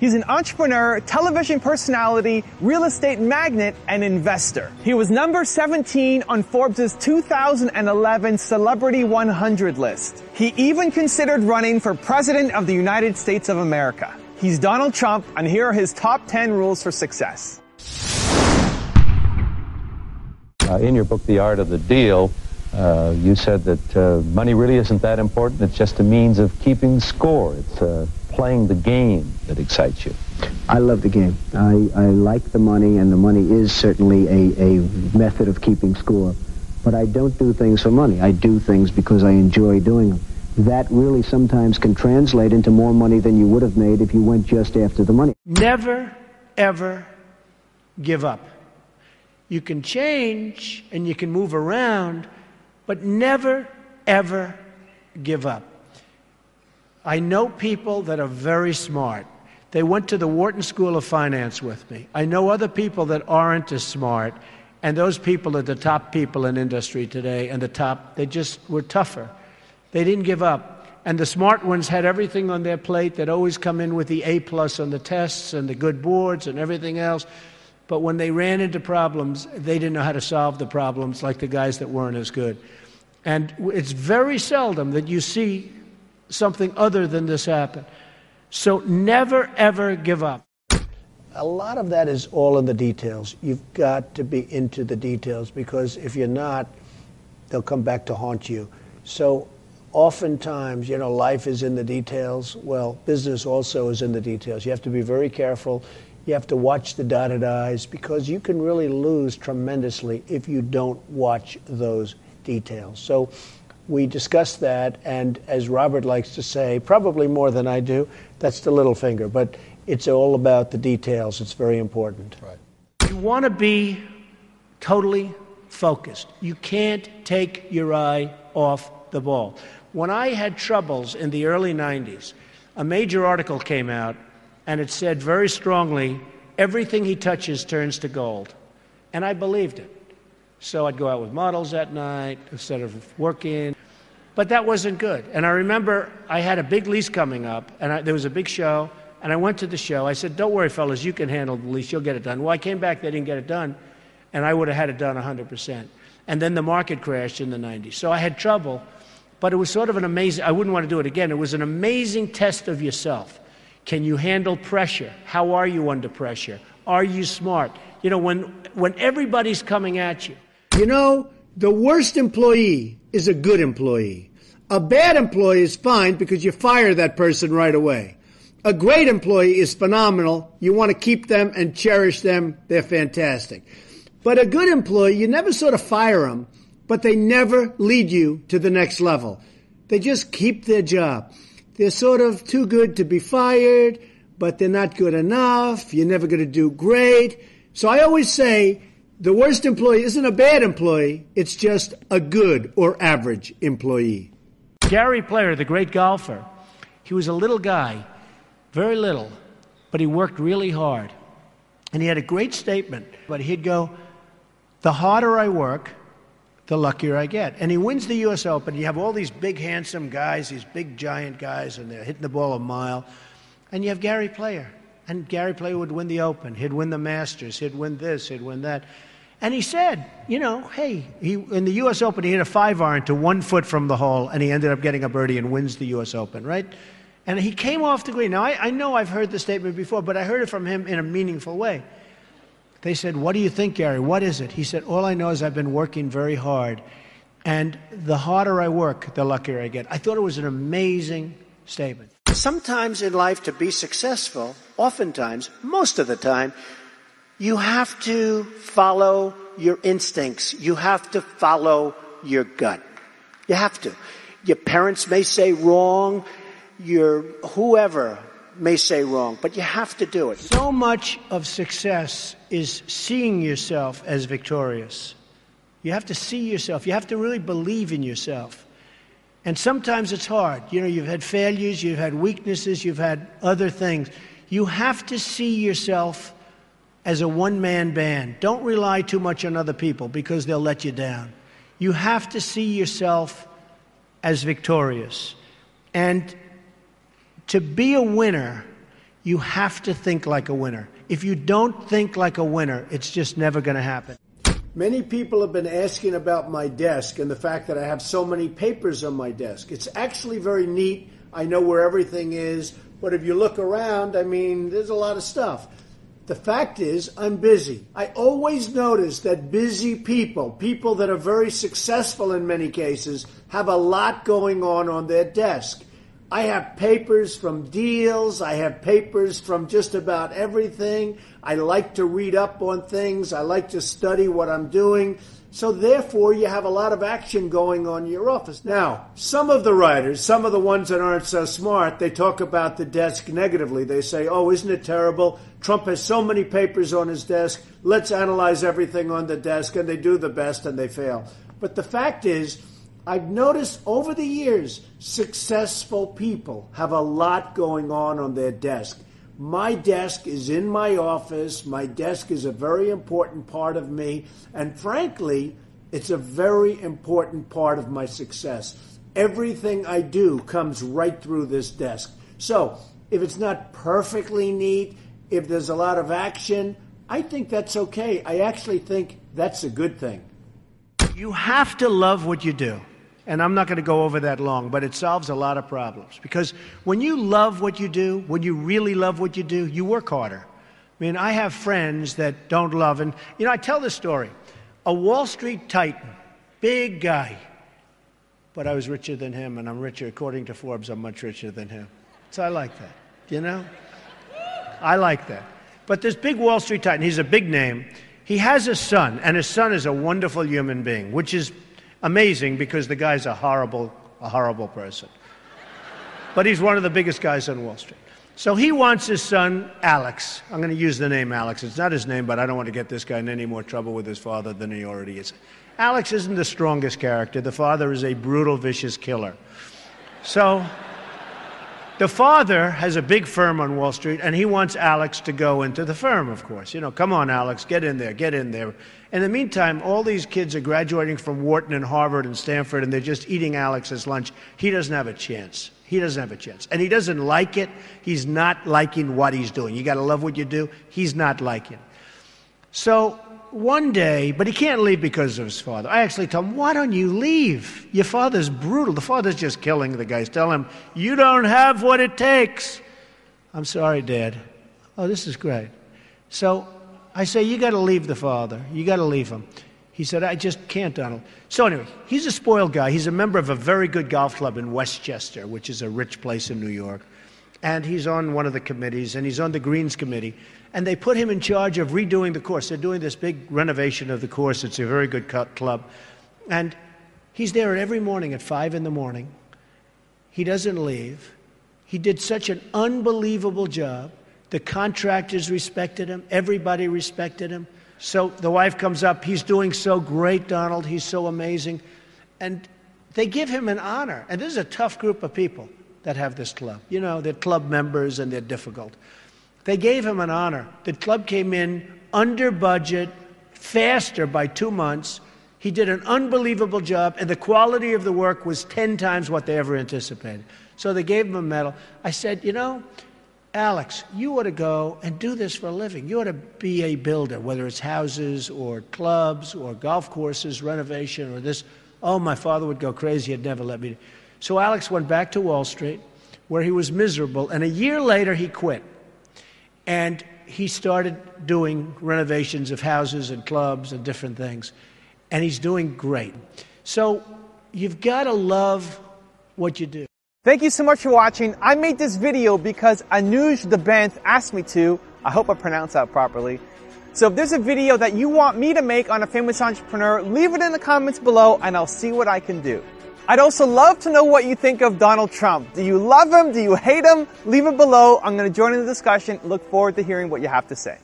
He's an entrepreneur, television personality, real estate magnate, and investor. He was number 17 on Forbes' 2011 Celebrity 100 list. He even considered running for President of the United States of America. He's Donald Trump, and here are his top 10 rules for success. Uh, in your book, The Art of the Deal, uh, you said that uh, money really isn't that important. It's just a means of keeping score. It's uh, playing the game that excites you. I love the game. I, I like the money, and the money is certainly a, a method of keeping score. But I don't do things for money. I do things because I enjoy doing them. That really sometimes can translate into more money than you would have made if you went just after the money. Never, ever give up. You can change and you can move around, but never, ever give up. I know people that are very smart. They went to the Wharton School of Finance with me. I know other people that aren't as smart, and those people are the top people in industry today, and the top, they just were tougher. They didn't give up. And the smart ones had everything on their plate. They'd always come in with the A plus on the tests and the good boards and everything else. But when they ran into problems, they didn't know how to solve the problems like the guys that weren't as good. And it's very seldom that you see something other than this happen. So never, ever give up. A lot of that is all in the details. You've got to be into the details because if you're not, they'll come back to haunt you. So oftentimes, you know, life is in the details. Well, business also is in the details. You have to be very careful. You have to watch the dotted I's because you can really lose tremendously if you don't watch those details. So we discussed that, and as Robert likes to say, probably more than I do, that's the little finger. But it's all about the details. It's very important. Right. You want to be totally focused. You can't take your eye off the ball. When I had troubles in the early 90s, a major article came out and it said very strongly everything he touches turns to gold. And I believed it. So I'd go out with models at night instead of working. But that wasn't good. And I remember I had a big lease coming up, and I, there was a big show, and I went to the show. I said, Don't worry, fellas, you can handle the lease, you'll get it done. Well, I came back, they didn't get it done, and I would have had it done 100%. And then the market crashed in the 90s. So I had trouble, but it was sort of an amazing, I wouldn't want to do it again. It was an amazing test of yourself. Can you handle pressure? How are you under pressure? Are you smart? You know, when, when everybody's coming at you. You know, the worst employee is a good employee. A bad employee is fine because you fire that person right away. A great employee is phenomenal. You want to keep them and cherish them. They're fantastic. But a good employee, you never sort of fire them, but they never lead you to the next level. They just keep their job. They're sort of too good to be fired, but they're not good enough. You're never going to do great. So I always say the worst employee isn't a bad employee, it's just a good or average employee. Gary Player, the great golfer, he was a little guy, very little, but he worked really hard. And he had a great statement, but he'd go, The harder I work, the luckier I get. And he wins the US Open. You have all these big, handsome guys, these big, giant guys, and they're hitting the ball a mile. And you have Gary Player. And Gary Player would win the Open. He'd win the Masters. He'd win this. He'd win that. And he said, you know, hey, he, in the U.S. Open, he hit a five iron to one foot from the hole, and he ended up getting a birdie and wins the U.S. Open, right? And he came off the green. Now, I, I know I've heard the statement before, but I heard it from him in a meaningful way. They said, What do you think, Gary? What is it? He said, All I know is I've been working very hard. And the harder I work, the luckier I get. I thought it was an amazing statement. Sometimes in life, to be successful, oftentimes, most of the time, you have to follow your instincts. You have to follow your gut. You have to. Your parents may say wrong. Your whoever may say wrong, but you have to do it. So much of success is seeing yourself as victorious. You have to see yourself. You have to really believe in yourself. And sometimes it's hard. You know, you've had failures, you've had weaknesses, you've had other things. You have to see yourself as a one man band. Don't rely too much on other people because they'll let you down. You have to see yourself as victorious. And to be a winner, You have to think like a winner. If you don't think like a winner, it's just never going to happen. Many people have been asking about my desk and the fact that I have so many papers on my desk. It's actually very neat. I know where everything is, but if you look around, I mean, there's a lot of stuff. The fact is, I'm busy. I always notice that busy people, people that are very successful in many cases, have a lot going on on their desk. I have papers from deals. I have papers from just about everything. I like to read up on things. I like to study what I'm doing. So therefore, you have a lot of action going on in your office. Now, some of the writers, some of the ones that aren't so smart, they talk about the desk negatively. They say, oh, isn't it terrible? Trump has so many papers on his desk. Let's analyze everything on the desk. And they do the best and they fail. But the fact is, I've noticed over the years, successful people have a lot going on on their desk. My desk is in my office. My desk is a very important part of me. And frankly, it's a very important part of my success. Everything I do comes right through this desk. So if it's not perfectly neat, if there's a lot of action, I think that's okay. I actually think that's a good thing. You have to love what you do. And I'm not going to go over that long, but it solves a lot of problems. Because when you love what you do, when you really love what you do, you work harder. I mean, I have friends that don't love, and, you know, I tell this story. A Wall Street titan, big guy, but I was richer than him, and I'm richer, according to Forbes, I'm much richer than him. So I like that, you know? I like that. But this big Wall Street titan, he's a big name. He has a son, and his son is a wonderful human being, which is amazing because the guy's a horrible, a horrible person. But he's one of the biggest guys on Wall Street. So he wants his son, Alex. I'm going to use the name Alex. It's not his name, but I don't want to get this guy in any more trouble with his father than he already is. Alex isn't the strongest character. The father is a brutal, vicious killer. So the father has a big firm on Wall Street, and he wants Alex to go into the firm, of course. You know, come on, Alex, get in there, get in there. In the meantime, all these kids are graduating from Wharton and Harvard and Stanford, and they're just eating Alex's lunch. He doesn't have a chance. He doesn't have a chance. And he doesn't like it. He's not liking what he's doing. You got to love what you do. He's not liking. So one day, but he can't leave because of his father. I actually tell him, Why don't you leave? Your father's brutal. The father's just killing the guys. Tell him, You don't have what it takes. I'm sorry, Dad. Oh, this is great. So I say, You got to leave the father. You got to leave him. He said, I just can't, Donald. So, anyway, he's a spoiled guy. He's a member of a very good golf club in Westchester, which is a rich place in New York. And he's on one of the committees, and he's on the Greens Committee and they put him in charge of redoing the course. They're doing this big renovation of the course. It's a very good club. And he's there every morning at 5 in the morning. He doesn't leave. He did such an unbelievable job. The contractors respected him, everybody respected him. So the wife comes up, he's doing so great, Donald, he's so amazing. And they give him an honor. And this is a tough group of people that have this club. You know, they're club members and they're difficult. They gave him an honor. The club came in under budget, faster by two months. He did an unbelievable job, and the quality of the work was 10 times what they ever anticipated. So they gave him a medal. I said, You know, Alex, you ought to go and do this for a living. You ought to be a builder, whether it's houses or clubs or golf courses, renovation or this. Oh, my father would go crazy. He'd never let me. So Alex went back to Wall Street, where he was miserable, and a year later he quit. And he started doing renovations of houses and clubs and different things. And he's doing great. So you've got to love what you do. Thank you so much for watching. I made this video because Anuj Debanth asked me to. I hope I pronounced that properly. So if there's a video that you want me to make on a famous entrepreneur, leave it in the comments below and I'll see what I can do. I'd also love to know what you think of Donald Trump. Do you love him? Do you hate him? Leave it below. I'm going to join in the discussion. Look forward to hearing what you have to say.